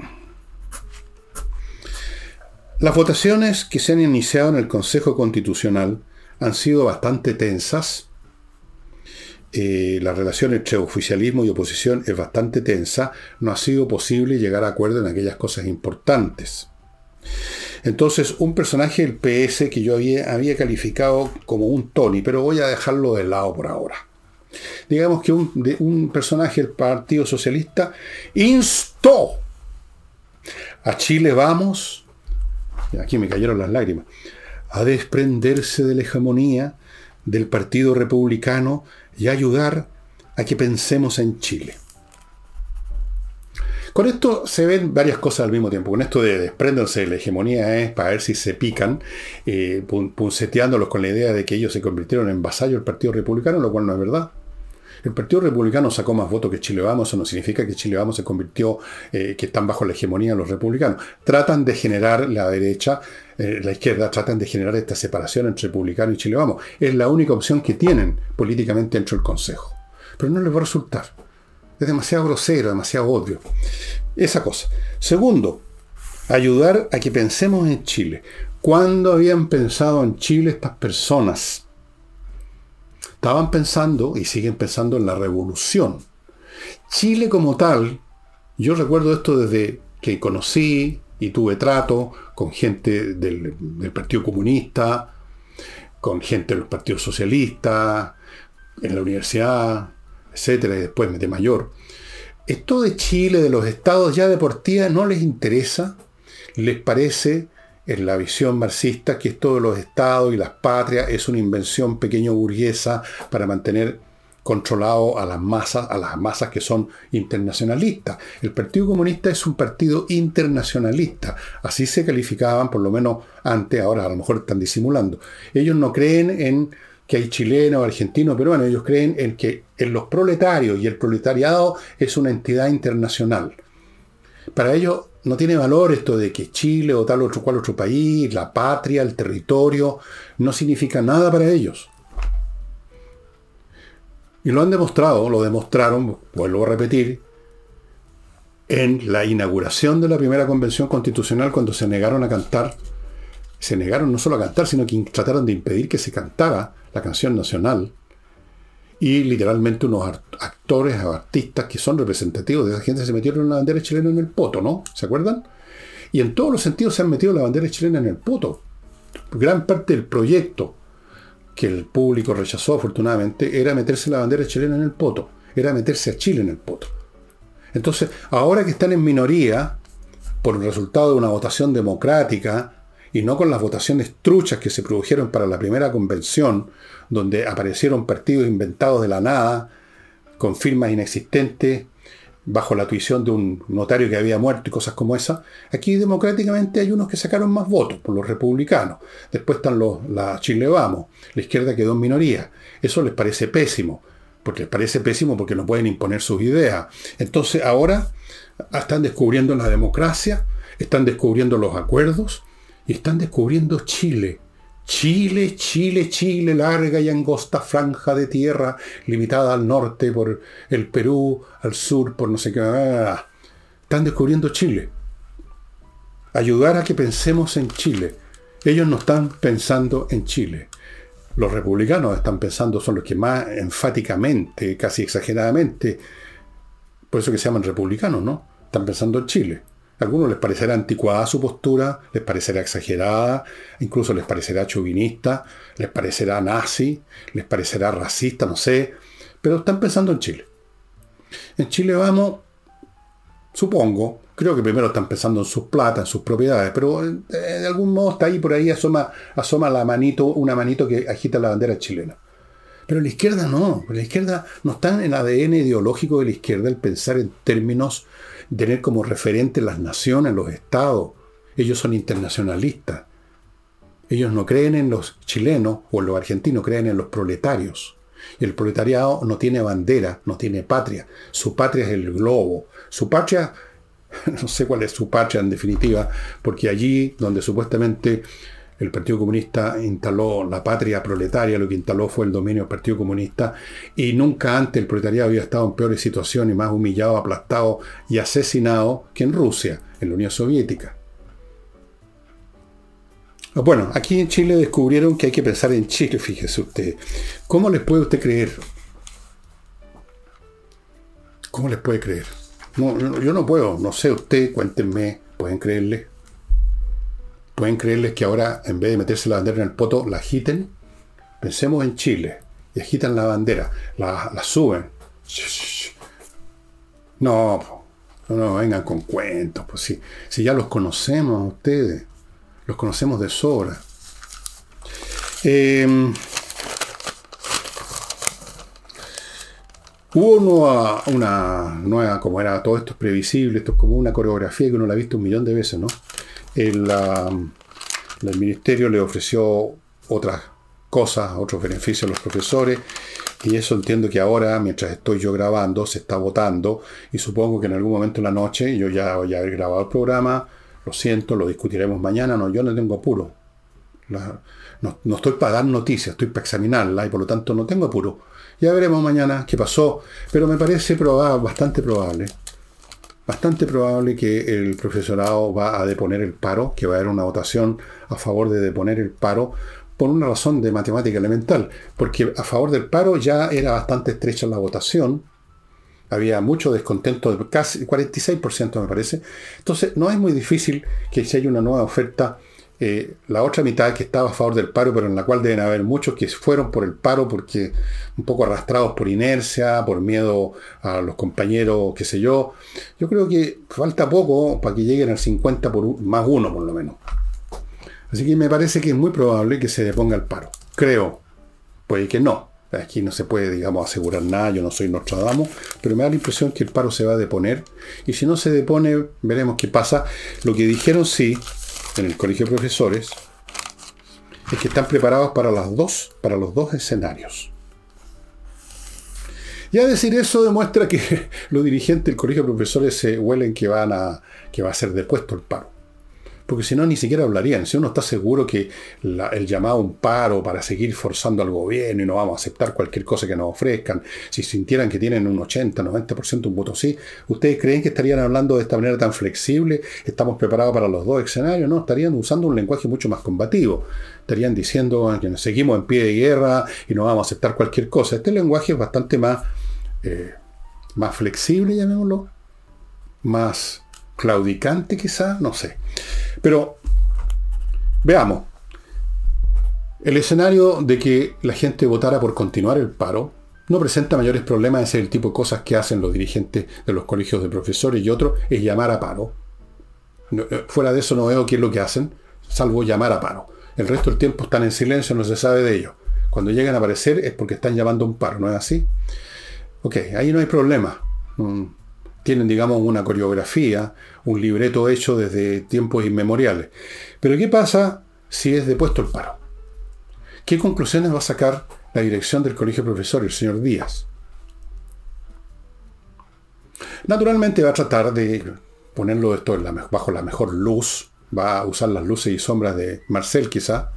A: las votaciones que se han iniciado en el Consejo Constitucional han sido bastante tensas. Eh, la relación entre oficialismo y oposición es bastante tensa. No ha sido posible llegar a acuerdo en aquellas cosas importantes. Entonces, un personaje del PS que yo había, calificado como un Tony, pero voy a dejarlo de lado por ahora. Digamos que un, un personaje del Partido Socialista instó a Chile Vamos aquí me cayeron las lágrimas, a desprenderse de la hegemonía del Partido Republicano y ayudar a que pensemos en Chile. Con esto se ven varias cosas al mismo tiempo. Con esto de desprenderse de la hegemonía es para ver si se pican, eh, punceteándolos con la idea de que ellos se convirtieron en vasallo del Partido Republicano, lo cual no es verdad. El Partido Republicano sacó más votos que Chile Vamos, eso no significa que Chile Vamos se convirtió, eh, que están bajo la hegemonía de los republicanos. Tratan de generar la derecha, eh, la izquierda, tratan de generar esta separación entre republicano y Chile Vamos. Es la única opción que tienen políticamente dentro del Consejo. Pero no les va a resultar. Es demasiado grosero, demasiado odio. Esa cosa. Segundo, ayudar a que pensemos en Chile. ¿Cuándo habían pensado en Chile estas personas? Estaban pensando y siguen pensando en la revolución. Chile como tal, yo recuerdo esto desde que conocí y tuve trato con gente del, Partido Comunista, con gente de los partidos socialistas, en la universidad, etcétera, y después de mayor. Esto de Chile, de los estados ya deportivos, no les interesa, les parece en la visión marxista que esto de los estados y las patrias es una invención pequeño burguesa para mantener controlado a las masas, a las masas que son internacionalistas. El Partido Comunista es un partido internacionalista, así se calificaban por lo menos antes, ahora a lo mejor están disimulando. Ellos no creen en que hay chilenos, argentinos, peruanos, ellos creen en que en los proletarios y el proletariado es una entidad internacional. Para ellos no tiene valor esto de que Chile o tal otro cual otro país, la patria, el territorio, no significa nada para ellos. Y lo han demostrado, lo demostraron, vuelvo a repetir, en la inauguración de la primera convención constitucional cuando se negaron a cantar, se negaron no solo a cantar, sino que trataron de impedir que se cantara la canción nacional y literalmente unos actores o artistas que son representativos de esa gente se metieron la bandera chilena en el poto, ¿no? ¿Se acuerdan? Y en todos los sentidos se han metido la bandera chilena en el poto. Gran parte del proyecto que el público rechazó afortunadamente era meterse la bandera chilena en el poto, era meterse a Chile en el poto. Entonces, ahora que están en minoría, por el resultado de una votación democrática, y no con las votaciones truchas que se produjeron para la primera convención, donde aparecieron partidos inventados de la nada, con firmas inexistentes, bajo la tuición de un notario que había muerto y cosas como esa. Aquí democráticamente hay unos que sacaron más votos por los republicanos. Después están los, la Chile Vamos, la izquierda quedó en minoría. Eso les parece pésimo, porque les parece pésimo porque no pueden imponer sus ideas. Entonces ahora están descubriendo la democracia, están descubriendo los acuerdos y están descubriendo Chile Chile, Chile, Chile, larga y angosta franja de tierra, limitada al norte por el Perú, al sur por no sé qué. Están descubriendo Chile. Ayudar a que pensemos en Chile. Ellos no están pensando en Chile. Los republicanos están pensando, son los que más enfáticamente, casi exageradamente, por eso que se llaman republicanos, ¿no? Están pensando en Chile. A algunos les parecerá anticuada su postura, les parecerá exagerada, incluso les parecerá chauvinista, les parecerá nazi, les parecerá racista, no sé, pero están pensando en Chile. En Chile vamos, supongo, creo que primero están pensando en sus plata, en sus propiedades, pero eh, de algún modo está ahí por ahí, asoma, asoma la manito, una manito que agita la bandera chilena. Pero la izquierda no, la izquierda no está en el ADN ideológico de la izquierda el pensar en términos tener como referente las naciones, los estados. Ellos son internacionalistas. Ellos no creen en los chilenos o los argentinos, creen en los proletarios. Y el proletariado no tiene bandera, no tiene patria. Su patria es el globo. Su patria, no sé cuál es su patria en definitiva, porque allí donde supuestamente el Partido Comunista instaló la patria proletaria, lo que instaló fue el dominio del Partido Comunista, y nunca antes el proletariado había estado en peores situaciones, más humillado, aplastado y asesinado que en Rusia, en la Unión Soviética. Bueno, aquí en Chile descubrieron que hay que pensar en Chile, fíjese usted. ¿Cómo les puede usted creer? ¿Cómo les puede creer? yo no puedo, no sé usted, cuéntenme, ¿pueden creerle? ¿Pueden creerles que ahora, en vez de meterse la bandera en el poto, la agiten? Pensemos en Chile, y agitan la bandera, la, suben. No, no, vengan con cuentos, pues si, si ya los conocemos a ustedes, los conocemos de sobra. Eh, Hubo una, nueva, como era todo esto es previsible, esto es como una coreografía que uno la ha visto un millón de veces, ¿no? El, el ministerio le ofreció otras cosas, otros beneficios a los profesores, y eso entiendo que ahora, mientras estoy yo grabando, se está votando, y supongo que en algún momento en la noche, yo ya voy a haber grabado el programa, lo siento, lo discutiremos mañana, no, yo no tengo apuro. no, no estoy para dar noticias, estoy para examinarla, y por lo tanto no tengo apuro ya veremos mañana qué pasó, pero me parece bastante probable, bastante probable que el profesorado va a deponer el paro, que va a haber una votación a favor de deponer el paro, por una razón de matemática elemental, porque a favor del paro ya era bastante estrecha la votación, había mucho descontento, casi 46% me parece, entonces no es muy difícil que si hay una nueva oferta eh, la otra mitad que estaba a favor del paro, pero en la cual deben haber muchos que fueron por el paro porque un poco arrastrados por inercia, por miedo a los compañeros, qué sé yo. Yo creo que falta poco para que lleguen al 50 por más uno, por lo menos. Así que me parece que es muy probable que se deponga el paro. Creo. Puede que no. Aquí no se puede, digamos, asegurar nada, yo no soy Nostradamus, pero me da la impresión que el paro se va a deponer. Y si no se depone, veremos qué pasa. Lo que dijeron sí, en el colegio de profesores es que están preparados para, las dos, para los dos escenarios. Ya decir eso demuestra que los dirigentes del colegio de profesores se huelen que, van a, que va a ser depuesto el paro porque si no ni siquiera hablarían. Si uno está seguro que el llamado a un paro para seguir forzando al gobierno y no vamos a aceptar cualquier cosa que nos ofrezcan, si sintieran que tienen un 80, 90% un voto sí, ¿ustedes creen que estarían hablando de esta manera tan flexible? ¿Estamos preparados para los dos escenarios? No, estarían usando un lenguaje mucho más combativo. Estarían diciendo que seguimos en pie de guerra y no vamos a aceptar cualquier cosa. Este lenguaje es bastante más, eh, más flexible, llamémoslo, más claudicante quizá, no sé. Pero veamos, el escenario de que la gente votara por continuar el paro no presenta mayores problemas, ese es el tipo de cosas que hacen los dirigentes de los colegios de profesores y otros, es llamar a paro. Eh, fuera de eso no veo qué es lo que hacen, salvo llamar a paro. El resto del tiempo están en silencio, no se sabe de ellos. Cuando llegan a aparecer es porque están llamando a un paro, ¿no es así? Ok, ahí no hay problema. Tienen, digamos, una coreografía, un libreto hecho desde tiempos inmemoriales. Pero ¿qué pasa si es depuesto el paro? ¿Qué conclusiones va a sacar la dirección del colegio de profesores, el señor Díaz? Naturalmente va a tratar de ponerlo esto bajo la mejor luz, va a usar las luces y sombras de Marcel quizá,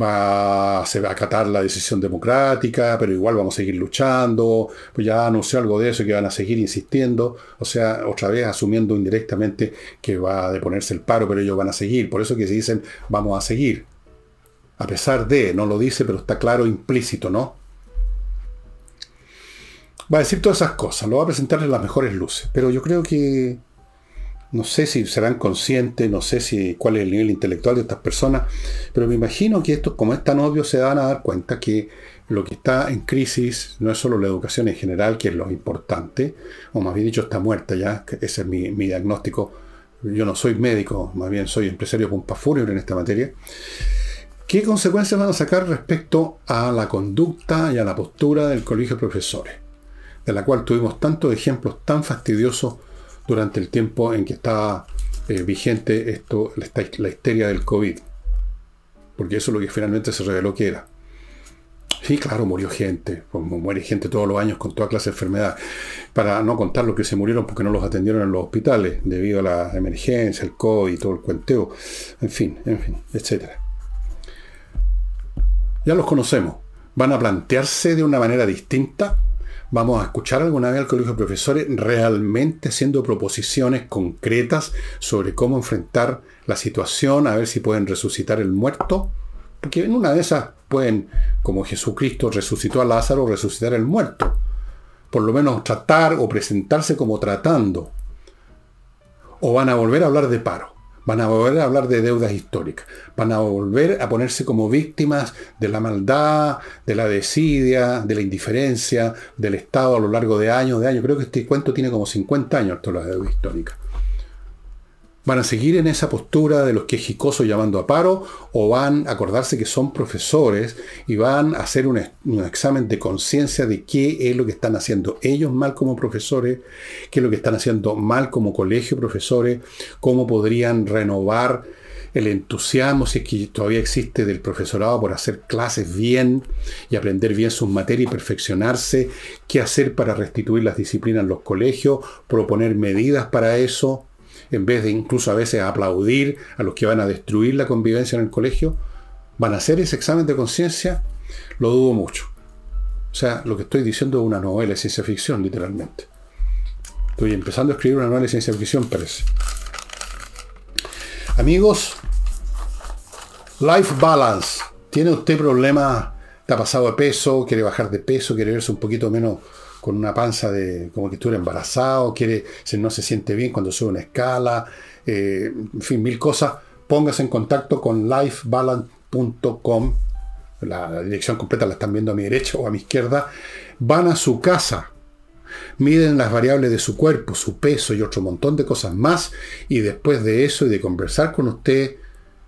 A: va, se a acatar la decisión democrática, pero igual vamos a seguir luchando, pues ya anunció algo de eso, que van a seguir insistiendo, o sea, otra vez asumiendo indirectamente que va a deponerse el paro, pero ellos van a seguir, por eso que se dicen vamos a seguir, a pesar de, no lo dice, pero está claro, implícito, ¿no? Va a decir todas esas cosas, lo va a presentar en las mejores luces, pero yo creo que no sé si serán conscientes, no sé si cuál es el nivel intelectual de estas personas, pero me imagino que esto, como es tan obvio, se van a dar cuenta que lo que está en crisis no es solo la educación en general, que es lo importante, o más bien dicho, está muerta ya, ese es mi, diagnóstico. Yo no soy médico, más bien soy empresario con en esta materia. ¿Qué consecuencias van a sacar respecto a la conducta y a la postura del colegio de profesores? De la cual tuvimos tantos ejemplos tan fastidiosos durante el tiempo en que estaba eh, vigente esto, la, histeria del COVID. Porque eso es lo que finalmente se reveló que era. Sí, claro, murió gente, como muere gente todos los años con toda clase de enfermedad. Para no contar los que se murieron porque no los atendieron en los hospitales debido a la emergencia, el COVID todo el cuenteo. En fin, en fin, etc. Ya los conocemos. ¿Van a plantearse de una manera distinta? ¿Vamos a escuchar alguna vez al colegio de profesores realmente haciendo proposiciones concretas sobre cómo enfrentar la situación, a ver si pueden resucitar el muerto? Porque en una de esas pueden, como Jesucristo resucitó a Lázaro, resucitar el muerto. Por lo menos tratar o presentarse como tratando. O van a volver a hablar de paro. Van a volver a hablar de deudas históricas. Van a volver a ponerse como víctimas de la maldad, de la desidia, de la indiferencia del Estado a lo largo de años, de años. Creo que este cuento tiene como 50 años, toda la deuda histórica van a seguir en esa postura de los quejicosos llamando a paro o van a acordarse que son profesores y van a hacer un, examen de conciencia de qué es lo que están haciendo ellos mal como profesores, qué es lo que están haciendo mal como colegio profesores, cómo podrían renovar el entusiasmo, si es que todavía existe del profesorado por hacer clases bien y aprender bien sus materias y perfeccionarse, qué hacer para restituir las disciplinas en los colegios, proponer medidas para eso en vez de incluso a veces aplaudir a los que van a destruir la convivencia en el colegio, van a hacer ese examen de conciencia, lo dudo mucho. O sea, lo que estoy diciendo es una novela de ciencia ficción, literalmente. Estoy empezando a escribir una novela de ciencia ficción, parece. Amigos, life balance. ¿Tiene usted problemas? ¿Te ha pasado de peso? ¿Quiere bajar de peso? ¿Quiere verse un poquito menos con una panza de como que estuviera embarazado, quiere, no se siente bien cuando sube una escala, eh, en fin, mil cosas, póngase en contacto con lifebalance.com, la dirección completa la están viendo a mi derecha o a mi izquierda, van a su casa, miden las variables de su cuerpo, su peso y otro montón de cosas más, y después de eso y de conversar con usted,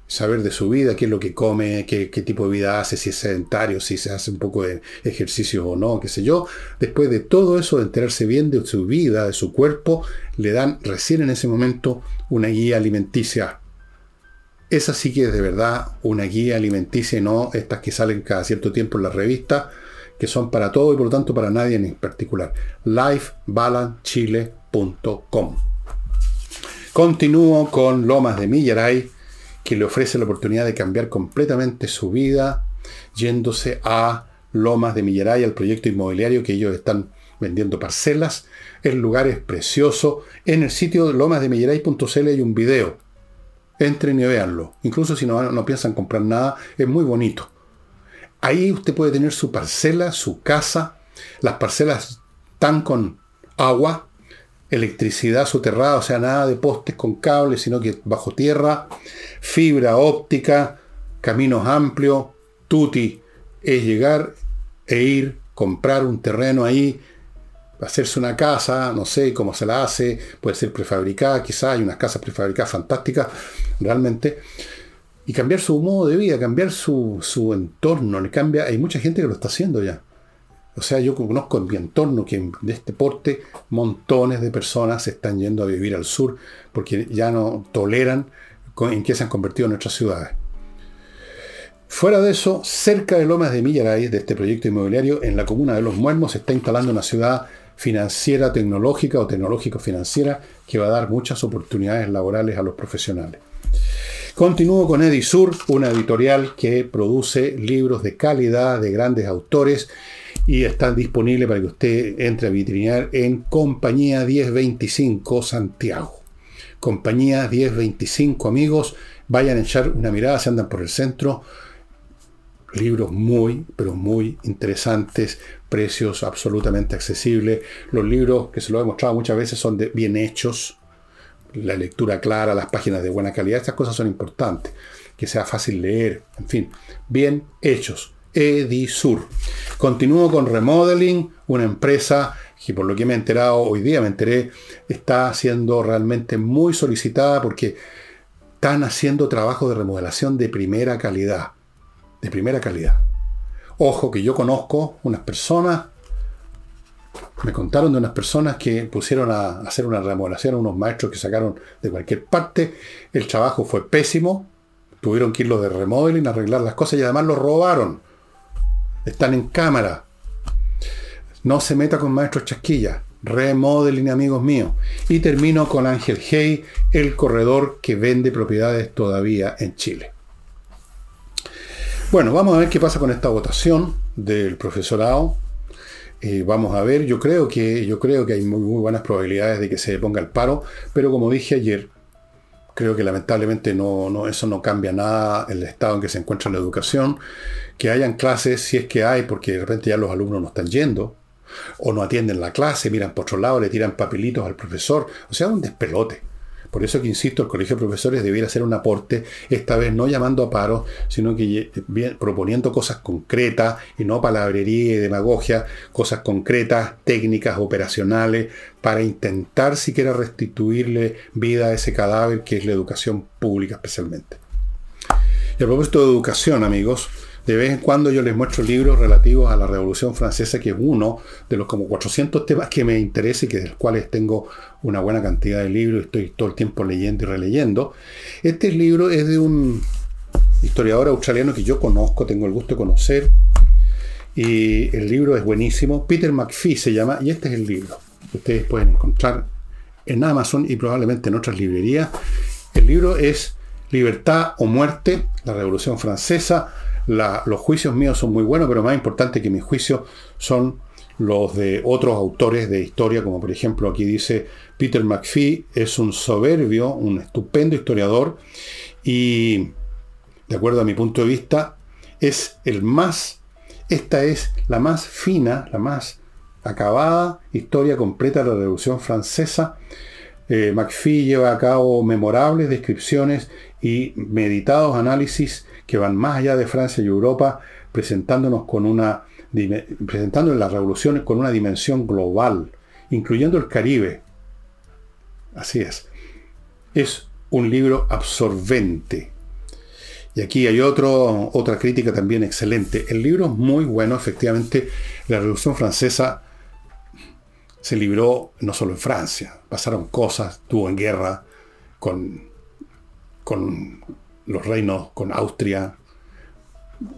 A: saber de su vida, qué es lo que come, qué, tipo de vida hace, si es sedentario, si se hace un poco de ejercicio o no, qué sé yo. Después de todo eso, de enterarse bien de su vida, de su cuerpo, le dan recién en ese momento una guía alimenticia. Esa sí que es de verdad una guía alimenticia y no estas que salen cada cierto tiempo en la revista, que son para todo y por lo tanto para nadie en particular. lifebalancechile.com Continúo con Lomas de Millaray que le ofrece la oportunidad de cambiar completamente su vida, yéndose a Lomas de Millaray, al proyecto inmobiliario que ellos están vendiendo parcelas. El lugar es precioso. En el sitio lomasdemillaray.cl hay un video. Entren y véanlo. Incluso si no, no piensan comprar nada, es muy bonito. Ahí usted puede tener su parcela, su casa. Las parcelas están con agua, electricidad soterrada, o sea, nada de postes con cables, sino que bajo tierra, fibra óptica, caminos amplios, tuti, es llegar e ir, comprar un terreno ahí, hacerse una casa, no sé cómo se la hace, puede ser prefabricada, quizás hay unas casas prefabricadas fantásticas, realmente, y cambiar su modo de vida, cambiar su, su entorno, le cambia, hay mucha gente que lo está haciendo ya. O sea, yo conozco en mi entorno que de este porte montones de personas se están yendo a vivir al sur porque ya no toleran en qué se han convertido nuestras ciudades. Fuera de eso, cerca de Lomas de Millaray, de este proyecto inmobiliario, en la comuna de Los Muermos, se está instalando una ciudad financiera tecnológica o tecnológico-financiera que va a dar muchas oportunidades laborales a los profesionales. Continúo con Edisur, una editorial que produce libros de calidad de grandes autores y está disponible para que usted entre a vitrinear en Compañía 1025 Santiago. Compañía 1025 amigos, vayan a echar una mirada si andan por el centro. Libros muy, pero muy interesantes, precios absolutamente accesibles. Los libros que se lo he mostrado muchas veces son de, bien hechos, la lectura clara, las páginas de buena calidad, estas cosas son importantes, que sea fácil leer, en fin, bien hechos. Edisur. Continúo con Remodeling, una empresa que por lo que me he enterado, hoy día me enteré, está siendo realmente muy solicitada porque están haciendo trabajo de remodelación de primera calidad. De primera calidad. Ojo que yo conozco unas personas, me contaron de unas personas que pusieron a hacer una remodelación unos maestros que sacaron de cualquier parte. El trabajo fue pésimo. Tuvieron que irlo de remodeling, arreglar las cosas y además lo robaron están en cámara. No se meta con maestros chasquillas. Remodeling, amigos míos. Y termino con Ángel Hey, el corredor que vende propiedades todavía en Chile. Bueno, vamos a ver qué pasa con esta votación del profesorado. Eh, vamos a ver, yo creo que, yo creo que hay muy, muy, buenas probabilidades de que se ponga el paro, pero como dije ayer, creo que lamentablemente no, no, eso no cambia nada el estado en que se encuentra la educación. Que hayan clases, si es que hay, porque de repente ya los alumnos no están yendo, o no atienden la clase, miran por otro lado, le tiran papelitos al profesor, o sea, un despelote. Por eso que insisto, el Colegio de Profesores debiera hacer un aporte, esta vez no llamando a paro, sino que proponiendo cosas concretas y no palabrería y demagogia, cosas concretas, técnicas, operacionales, para intentar siquiera restituirle vida a ese cadáver que es la educación pública especialmente. Y a propósito de educación, amigos, de vez en cuando yo les muestro libros relativos a la Revolución Francesa, que es uno de los como 400 temas que me interesa y que de los cuales tengo una buena cantidad de libros y estoy todo el tiempo leyendo y releyendo. Este libro es de un historiador australiano que yo conozco, tengo el gusto de conocer, y el libro es buenísimo. Peter McPhee se llama, y este es el libro. Ustedes pueden encontrar en Amazon y probablemente en otras librerías. El libro es Libertad o Muerte, la Revolución Francesa, los juicios míos son muy buenos, pero más importante que mis juicios son los de otros autores de historia, como por ejemplo aquí dice Peter McPhee, es un soberbio, un estupendo historiador y, de acuerdo a mi punto de vista, es el más, esta es la más fina, la más acabada historia completa de la Revolución Francesa. Eh, McPhee lleva a cabo memorables descripciones y meditados análisis que van más allá de Francia y Europa, presentándonos con una presentando las revoluciones con una dimensión global, incluyendo el Caribe. Así es. Es un libro absorbente. Y aquí hay otra crítica también excelente. El libro es muy bueno, efectivamente. La Revolución Francesa se libró no solo en Francia, pasaron cosas, tuvo en guerra con, con los reinos con Austria,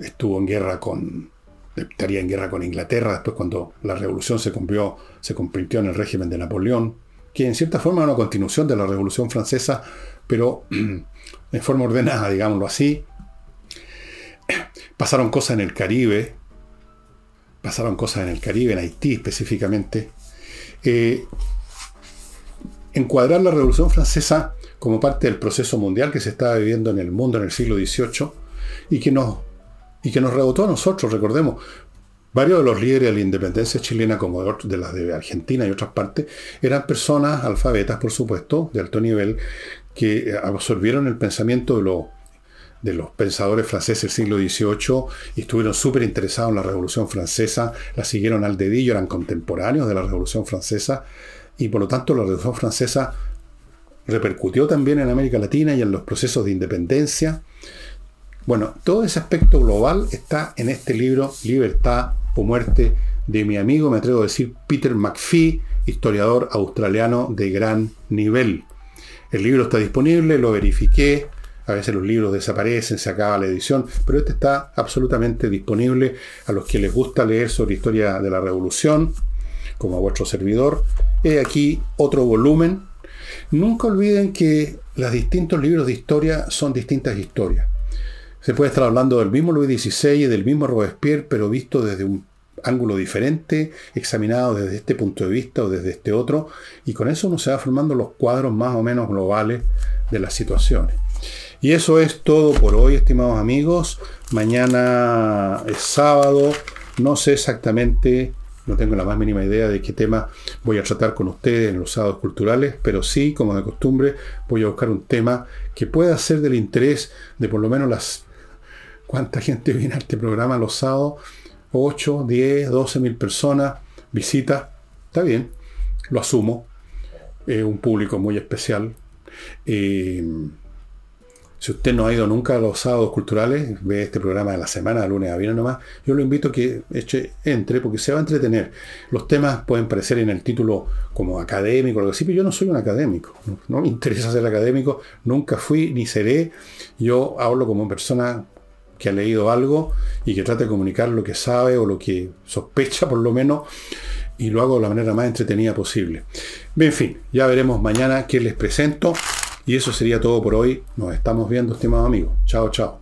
A: estuvo en guerra con, estaría en guerra con Inglaterra, después cuando la revolución se cumplió, se convirtió en el régimen de Napoleón, que en cierta forma era una continuación de la revolución francesa, pero en forma ordenada, digámoslo así. Pasaron cosas en el Caribe, pasaron cosas en el Caribe, en Haití específicamente. Eh, encuadrar la revolución francesa como parte del proceso mundial que se estaba viviendo en el mundo en el siglo XVIII y que nos, y que nos rebotó a nosotros, recordemos. Varios de los líderes de la independencia chilena, como de las de Argentina y otras partes, eran personas alfabetas, por supuesto, de alto nivel, que absorbieron el pensamiento de los, de los pensadores franceses del siglo XVIII y estuvieron súper interesados en la Revolución Francesa, la siguieron al dedillo, eran contemporáneos de la Revolución Francesa y por lo tanto la Revolución Francesa repercutió también en América Latina y en los procesos de independencia. Bueno, todo ese aspecto global está en este libro, Libertad o Muerte, de mi amigo, me atrevo a decir, Peter McPhee, historiador australiano de gran nivel. El libro está disponible, lo verifiqué, a veces los libros desaparecen, se acaba la edición, pero este está absolutamente disponible a los que les gusta leer sobre historia de la revolución, como a vuestro servidor. He aquí otro volumen Nunca olviden que los distintos libros de historia son distintas historias. Se puede estar hablando del mismo Luis XVI y del mismo Robespierre, pero visto desde un ángulo diferente, examinado desde este punto de vista o desde este otro, y con eso uno se va formando los cuadros más o menos globales de las situaciones. Y eso es todo por hoy, estimados amigos. Mañana es sábado, no sé exactamente no tengo la más mínima idea de qué tema voy a tratar con ustedes en los sábados culturales, pero sí, como de costumbre, voy a buscar un tema que pueda ser del interés de por lo menos las... ¿Cuánta gente viene a este programa los sábados? 8, 10, 12 mil personas, visitas. Está bien, lo asumo. Es un público muy especial. Eh, si usted no ha ido nunca a los sábados culturales, ve este programa de la semana, de lunes a viernes nomás, yo lo invito a que eche, entre porque se va a entretener. Los temas pueden parecer en el título como académico, lo que sí, pero yo no soy un académico. No, me interesa ser académico, nunca fui ni seré. Yo hablo como persona que ha leído algo y que trata de comunicar lo que sabe o lo que sospecha por lo menos y lo hago de la manera más entretenida posible. En fin, ya veremos mañana qué les presento. Y eso sería todo por hoy. Nos estamos viendo, estimados amigos. Chao, chao.